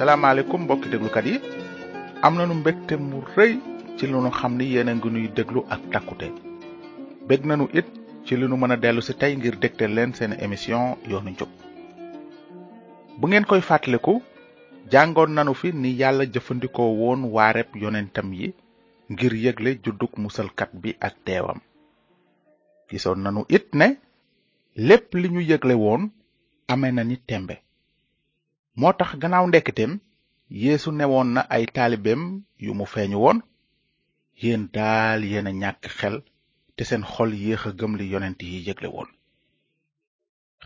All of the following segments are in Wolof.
salaamaaleykum mbokki déglukat yi am na nu mbégte mu rëy ci lu nu xam ni yéen a ngi nuy déglu ak takkute bég nanu it ci li nu mën a dellu si tey ngir dégtal leen seen émission yoonu njub bu ngeen koy fàttaliku jàngoon nanu fi ni yàlla jëfandikoo woon waareb yonentam yi ngir yëgle juddug musalkat bi ak teewam gisoon nanu it ne lépp li ñu yëgle woon amee na ni tembe moo tax gannaaw ndekkiteem yéesu newoon na ay taalibeem yu mu feeñu woon yéen daal yéen a ñàkk xel te seen xol yéex a gëm li yonent yi yégle woon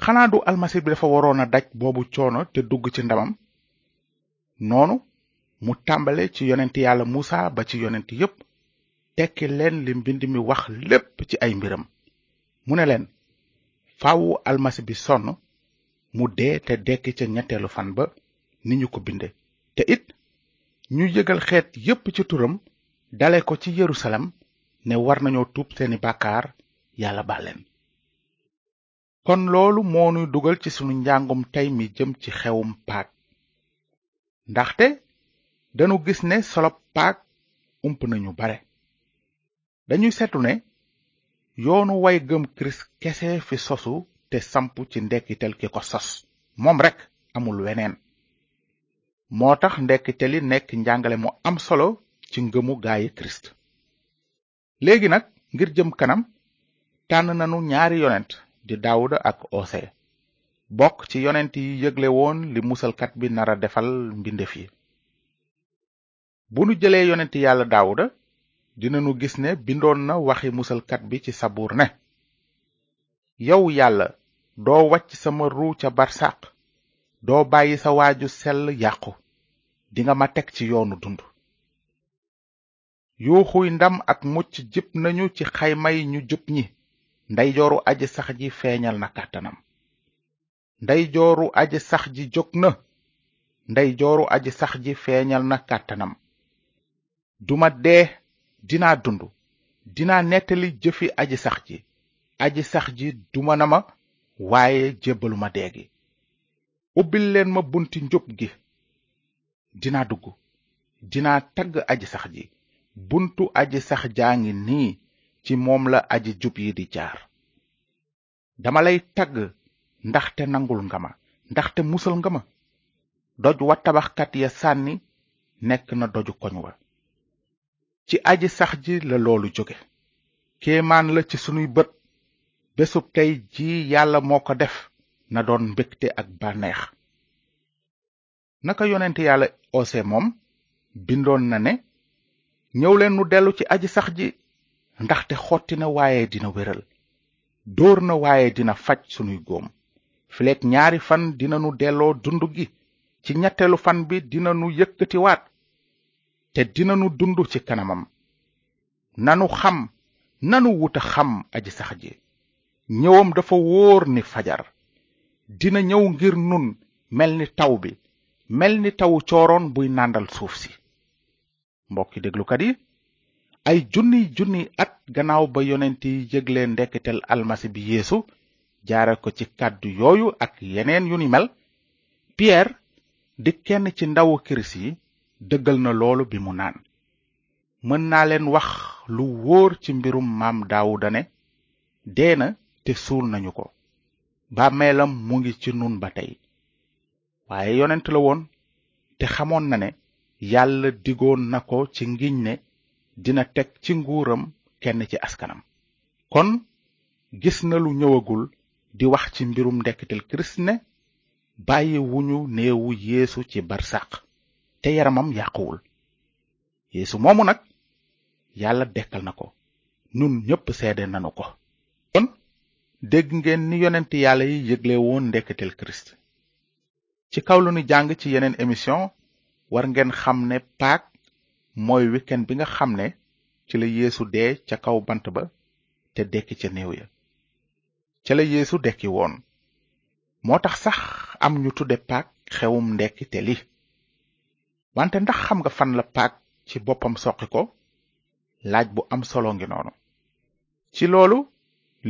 xanaa du almasi bi dafa waroon a daj boobu coono te dugg ci ndamam noonu mu tàmbale ci yonent yàlla muusa ba ci yonent yépp tekki leen li mbind mi wax lépp ci ay mbiram mu ne leen faawu almasi bi sonn mu dee te dekki ca ñetteelu fan ba ni ñu ko binde te it ñu yëgal xeet yépp ci turam dale ko ci yerusalem ne war nañoo tuub seeni bàkkaar yàlla baal leen kon loolu moo nuy dugal ci sunu njàngum tey mi jëm ci xewum paak ndaxte danu gis ne solo paak ump nañu bare dañuy seetu ne yoonu way gëm kirist kese fi sosu te samp ci ndekkitel ki ko sos moom rekk amul weneen moo tax ndekkitel li nekk njàngale mu am solo ci ngëmu gaayi kirist léegi nag ngir jëm kanam tànn nanu ñaari yonent di daawuda ak ose bokk ci yonent yi yëgle woon li musalkat bi nara defal mbindeef yi bu nu jëlee yonent yàlla daawuda dinanu gis ne bindoon na waxi musalkat bi ci sabuur ne yow yàlla doo wacc sama ruu ca barsàq doo bàyyi sa waaju sell yàqu dinga ma teg ci yoonu dund yuuxuy ndam ak mucc jib nañu ci xaymay ñu jub ñi ndeyjooru aji sax ji feeñal na kàttanam ndeyjooru aji sax ji jóg na ndeyjooru aji sax ji feeñal na kàttanam duma dee dinaa dund dinaa nettali jëfi aji sax ji aji sax ji duma na ma waaye jébbalu ma dee gi ubbil leen ma bunti njub gi dinaa dugg dinaa tagg aji sax ji buntu aji sax jaa ngi nii ci moom la aji jub yi di jaar dama lay tagg ndaxte nangul nga ma ndaxte musal nga ma doj wa tabaxkat ya sànni nekk na doju koñ wa ci aji sax ji la loolu jóge kéemaan la ci sunuy bët bésub tey ji yàlla moo ko def na doon mbégte ak bànneex naka yonent yàlla ose moom bindoon na ne ñëw leen nu dellu ci aji sax ji ndaxte xotti na waaye dina wéral dóor na waaye dina faj sunuy góom fileek ñaari fan dina nu delloo dund gi ci ñetteelu fan bi dina nu yëkkatiwaat te dina nu dund ci kanamam nanu xam nanu wuta xam aji sax ji ñëwam dafa wóor ni fajar dina ñëw ngir nun mel ni taw bi mel ni tawu cooroon buy nàndal suuf si mbokki déglukat yi ay junniy junniy at gannaaw ba yonent yi yëgle ndekkitel almasi bi yéesu jaare ko ci kàddu yooyu ak yeneen yu ni mel Pierre di kenn ci ndawu kirist yi dëggal na loolu bi mu naan mën naa leen wax lu wóor ci mbirum maam daawuda ne dee na te suul nañu ko bàmmeelam mu ngi ci nun ba tey waaye yonent la woon te xamoon na ne yàlla digoon na ko ci ngiñ ne dina teg ci nguuram kenn ci askanam kon gis na lu ñëwagul di wax ci mbirum ndekkitel kirist ne bàyyi wuñu néewu yeesu ci barsàq te yaramam yàquwul yeesu moomu nag yàlla dekkal na ko nun ñépp seede nanu ko kon dégg ngeen ni yonent yàlla yi yëgle woon ndekketel kirist ci kaw lu nu jàng ci yeneen émission war ngeen xam ne paak mooy weekend bi nga xam ne ci la yéesu dee ca kaw bant ba te dekki ca néew ya ca la yeesu dekki woon moo tax sax am ñu tudde paak xewum ndekkite li wante ndax xam nga fan la paak ci boppam soqi ko laaj bu am solo ngi noonu ci loolu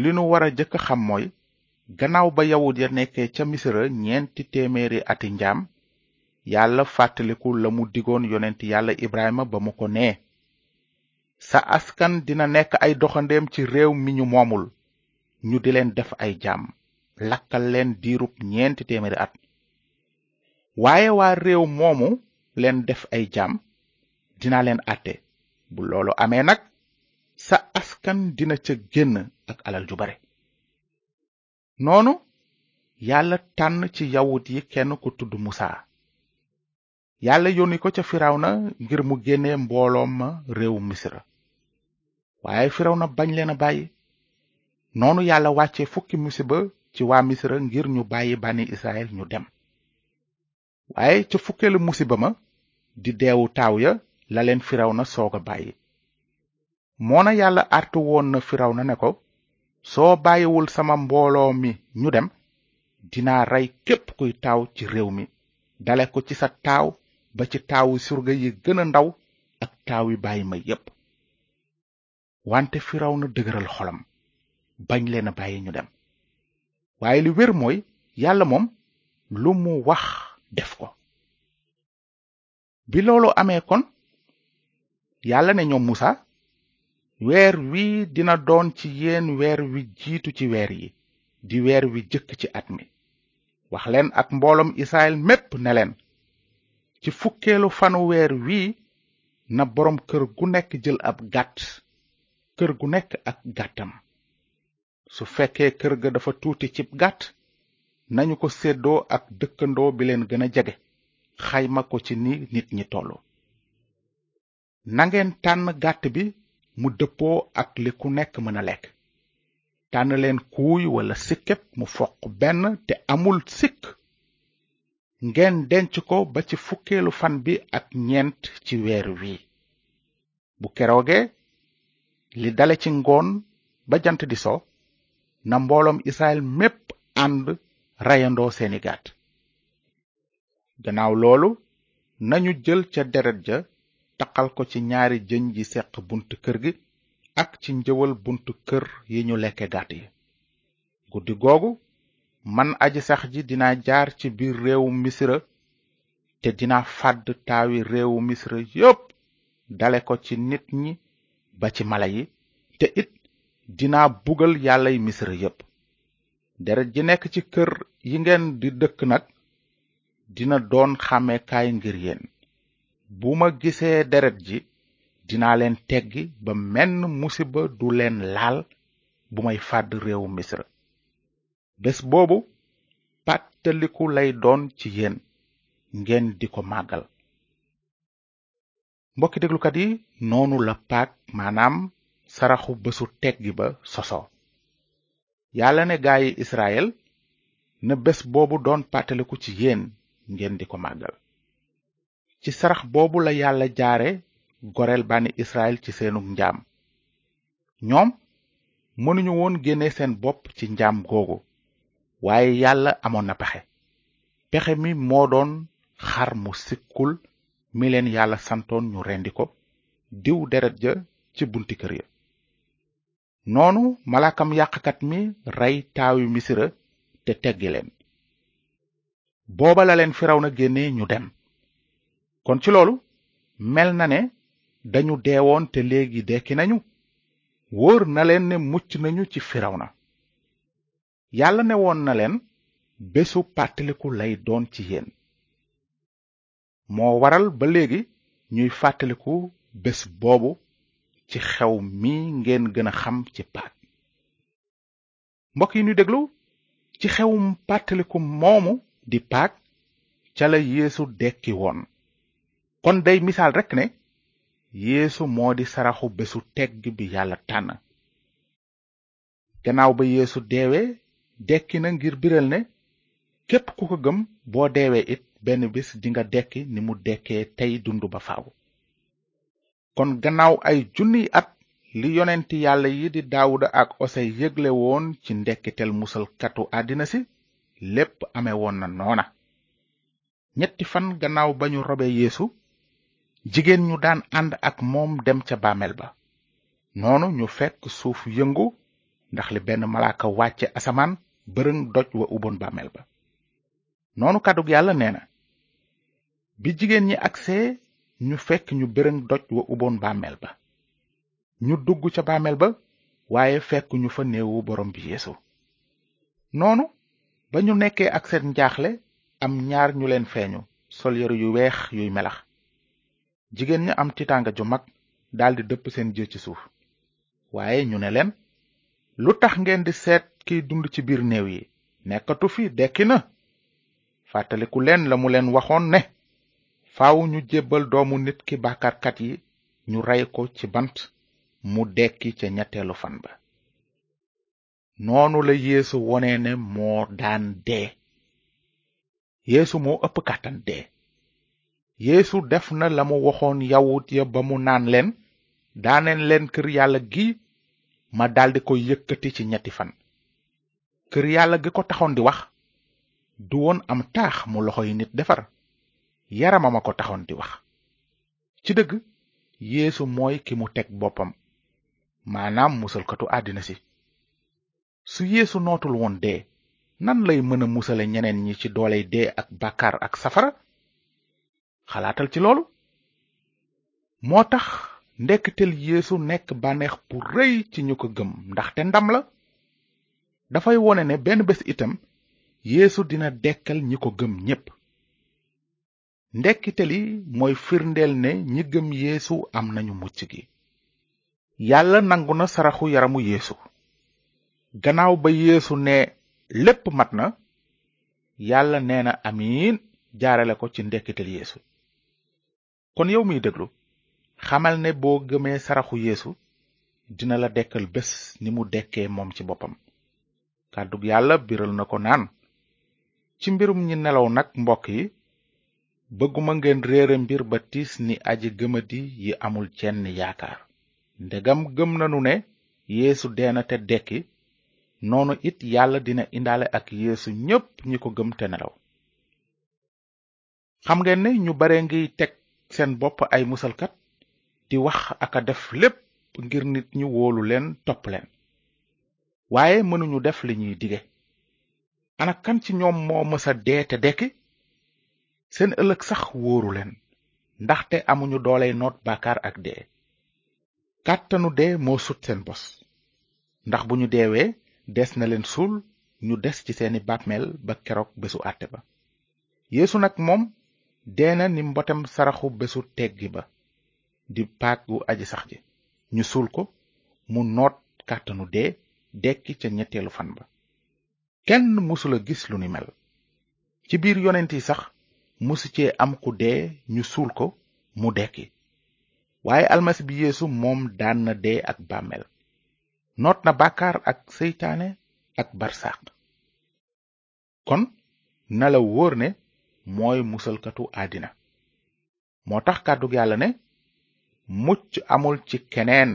li nu war a jëkk xam mooy gannaaw ba yawut ya nekkee ca misira ñeenti téeméeri ati njaam yàlla fàttaliku la mu digoon yonent yàlla ibrahima ba mu ko nee sa askan dina nekk ay doxandeem ci réew mi ñu moomul ñu di leen def ay jaam lakkal leen diirub ñeenti téeméeri at waaye waa réew moomu leen def ay jaam dina leen àtte bu loolu amee nag sa askan dina ca génn ak alal ju bare noonu yàlla tànn ci yawut yi kenn ku tudd musa yàlla yónni ko ca na ngir mu génne mbooloom ma réew misra waaye na bañ leen a bàyyi noonu yàlla wàcce fukki musiba ci waa misra ngir ñu bàyyi bànni israel ñu dem waaye ca fukkeelu musiba ma di deewu taaw ya la leen na soog a bàyyi moona yàlla artu woon na na ne ko soo bàyyiwul sama mbooloo mi ñu dem dinaa rey képp kuy taaw ci réew mi dale ko ci sa taaw ba ci taawu surga yi gën a ndaw ak taawi bàyyi ma yépp wante na dëgëral xolam bañ leen a bàyyi ñu dem waaye li wér mooy yàlla moom lu mu wax def ko bi loolu amee kon yàlla ne ñoom musa weer wi dina doon ci yeen weer wi jiitu ci weer yi di weer wi jëkk ci at mi wax leen ak mbooloom israel mépp ne leen ci fukkeelu fanu weer wii na boroom kër gu nekk jël ab gàtt kër gu nekk ak gàttam su fekkee kër ga dafa tuuti cib gàtt nañu ko séddoo ak dëkkandoo bi leen gën a jege xayma ko ci ni nit ñi tollu nangeen tànn gàtt bi mu dëppoo ak li ku nekk mën a lekk tànn leen kuuy walla sikket mu foq benn te amul sikk ngeen denc ko ba ci fukkeelu fan bi ak ñeent ci weer wi bu keroogee li dale ci ngoon ba jant di so na mbooloom Israël mépp ànd reyandoo seeni gàtt gannaaw loolu nañu jël ca deret ja taqal ko ci ñaari jëñ yi seq bunt kër gi ak ci njëwal bunt kër yi ñu lekke gàtt yi guddi googu man aji sax ji dina jaar ci biir réewu misira te dina fàdd taawi réewu misira yépp dale ko ci nit ñi ba ci mala yi te it dina bugal yàllay misira yépp deret ji nekk ci kër yi ngeen di dëkk nag dina doon xàmmekaay ngir yéen bu ma gisee deret ji dinaa leen teggi ba menn musiba du leen laal bu may fàdd réewu misra bés boobu pàttaliku lay doon ci yéen ngeen di ko màggal mbokki déglukat yi noonu la paak maanaam saraxu bésu teggi ba sosoo yàlla ne gaayi israel na bés boobu doon pàttaliku ci yéen ngeen di ko màggal ci sarax boobu la yàlla jaare goreel bànni israel ci seenug njaam ñoom mënuñu woon génne seen bopp ci njaam googu waaye yàlla amoon na pexe pexe mi moo doon xar mu sikkul mi leen yàlla santoon ñu rendi ko diw deret ja ci bunti kër ya noonu malaakam yàqkat mi rey taawi misira te teggi leen booba la leen na génne ñu dem kon ci loolu mel na ne dañu deewoon te léegi dekki nañu wóor na leen ne mucc nañu ci na yàlla ne woon na leen bésu pàttaliku lay doon ci yéen moo waral ba léegi ñuy fàttaliku bés boobu ci xew mi ngeen gën a xam ci paak mbokk yi ñu déglu ci xewum pàttaliku moomu di paak ca la yeesu dekki woon kon day misaal rekk ne yeesu moo di saraxu bésu tegg bi yàlla tànn gannaaw ba yéesu deewee dekki na ngir biral ne képp ku ko gëm boo deewee it benn bis dinga dekki ni mu dekkee tey dund ba faaw kon gannaaw ay junniy at li yonent yàlla yi di daawuda ak osey yëgle woon ci ndekkitel musalkatu àddina si lépp ame woon na noona ñetti fan gannaaw ba ñu robe yeesu jigéen ñu daan ànd ak moom dem ca bàmmeel ba noonu ñu fekk suuf yëngu ndax li benn malaaka wàcce asamaan bërëng doj wa uboon bàmmeel ba noonu kàddug yàlla nee na bi jigéen ñi agsee ñu fekk ñu bërëng doj wa uboon bàmmeel ba ñu dugg ca bàmmeel ba waaye fekk ñu fa néewu borom bi yeesu noonu ba ñu nekkee ak seen njaaxle am ñaar ñu leen feeñu sol yëre yu weex yuy melax jigéen ña am tiitaanga ju mag daldi dëpp seen jë ci suuf waaye ñu ne leen lu tax ngeen di seet kiy dund ci biir néew yi nekkatu fi dekki na fàttaliku leen la mu leen waxoon ne faaw ñu jébbal doomu nit ki bàkkaarkat yi ñu rey ko ci bant mu dekki ca ñetteelu fan ba noonu la yeesu wone ne moo daan dee yeesu moo ëpp kàttan dee yeesu def na la mu waxoon yawut ya ba mu naan leen daaneen leen kër yàlla gi ma daldi ko yëkkati ci ñetti fan kër yàlla gi ko taxoon di wax du woon am taax mu loxo yi nit defar yaramam a ko taxoon di wax ci dëgg yéesu mooy ki mu teg boppam maanaam musalkatu àddina si su yéesu nootul woon dee nan lay mën a musale ñeneen ñi ci dooley dee ak bàkkaar ak safara xalaatal ci loolu moo tax ndekkitel yéesu nekk bànneex bu rëy ci ñu ko gëm ndaxte ndam la dafay wone ne benn bés itam yéesu dina dekkal ñi ko gëm ñépp ndekkite li mooy firndeel ne ñi gëm yeesu am nañu mucc gi yàlla nangu na saraxu yaramu yeesu gannaaw ba yeesu ne lépp mat na yàlla nee na amiin jaarale ko ci ndekkitel yeesu kon yow miy déglu xamal ne boo gëmee saraxu yeesu dina la dekkal bés ni mu dekkee moom ci boppam kàddug yàlla biral na ko naan ci mbirum ñi nelaw nag mbokk yi bëgguma ngeen réere mbir ba tiis ni aji gëmadi yi amul cenn yaakaar ndegam gëm nanu ne yéesu dee na te dekki noonu it yàlla dina indaale ak yéesu ñépp ñi ko gëm te nelaw xam ngeen ne ñu bare ngi teg seen bopp ay musalkat di wax ak a def lépp ngir nit ñu wóolu leen topp leen waaye mënuñu def li ñuy dige ana kan ci ñoom moo mësa dee te dekki seen ëllëg sax wóoru leen ndaxte amuñu dooley noot bàkkaar ak dee kàttanu dee moo sut seen bos ndax bu ñu deewee des na leen suul ñu des ci seeni bàmmeel ba keroog bésu àtte ba yéesu nag moom dee na ni mbotem saraxu bésu teggi ba di paak gu aji sax ji ñu suul ko mu noot kàttanu dee dekki ca ñetteelu fan ba kenn mësula gis lu ni mel ci biir yonent yi sax mësu cee am ku dee ñu suul ko mu dekki waaye almasi bi yéesu moom daan na dee ak bàmmeel noot na bàkkaar ak seytaane ak barsàq kon na la wóor ne mooy musalkatu àddina moo tax kàddug yàlla ne mucc amul ci keneen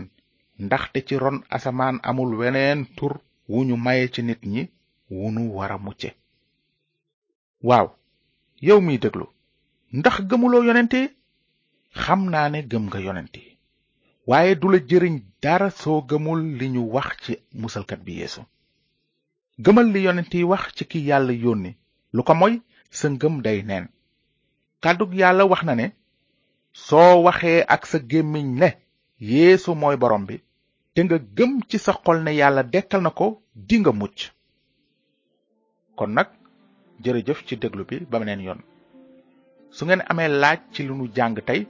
ndaxte ci ron asamaan amul weneen tur wu ñu maye ci nit ñi wu nu war a mucce waaw yow miy déglu ndax gëmuloo yonent yi xam naa ne gëm nga yonent yi waaye du la jëriñ dara soo gëmul li ñu wax ci musalkat bi yeesu gëmal li yonent yi wax ci ki yàlla yónni lu ko moy sa ngëm day neen kàddug yàlla wax na ne soo waxee ak sa gémmiñ ne yeesu mooy borom bi te nga gëm ci sa xol ne yàlla dekkal na ko dinga mucc kon nag jërëjëf ci déglu bi ba beneen yoon su ngeen amee laaj ci lu nu jàng tey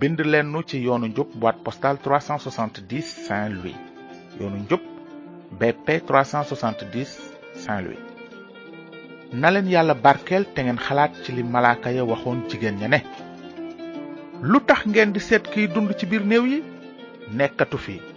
bind leen nu ci yoonu njub boîte postale 370 Saint-Louis yoonu njub BP 370 Saint-Louis na leen yàlla barkeel te ngeen xalaat ci li malaaka ya waxoon jigéen ña ne lu tax ngeen di seet kiy dund ci biir néew yi nekkatu fi